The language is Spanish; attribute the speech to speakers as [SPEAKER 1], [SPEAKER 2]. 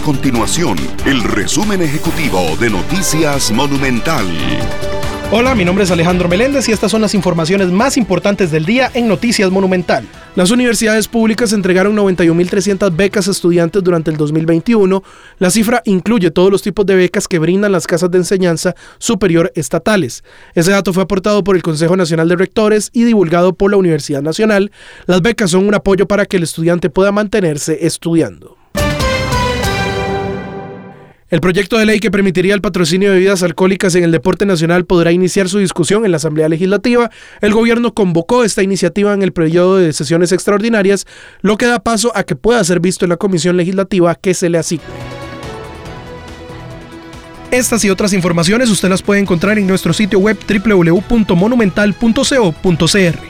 [SPEAKER 1] A continuación, el resumen ejecutivo de Noticias Monumental.
[SPEAKER 2] Hola, mi nombre es Alejandro Meléndez y estas son las informaciones más importantes del día en Noticias Monumental. Las universidades públicas entregaron 91.300 becas a estudiantes durante el 2021. La cifra incluye todos los tipos de becas que brindan las casas de enseñanza superior estatales. Ese dato fue aportado por el Consejo Nacional de Rectores y divulgado por la Universidad Nacional. Las becas son un apoyo para que el estudiante pueda mantenerse estudiando. El proyecto de ley que permitiría el patrocinio de bebidas alcohólicas en el deporte nacional podrá iniciar su discusión en la Asamblea Legislativa. El gobierno convocó esta iniciativa en el periodo de sesiones extraordinarias, lo que da paso a que pueda ser visto en la comisión legislativa que se le asigne. Estas y otras informaciones usted las puede encontrar en nuestro sitio web www.monumental.co.cr.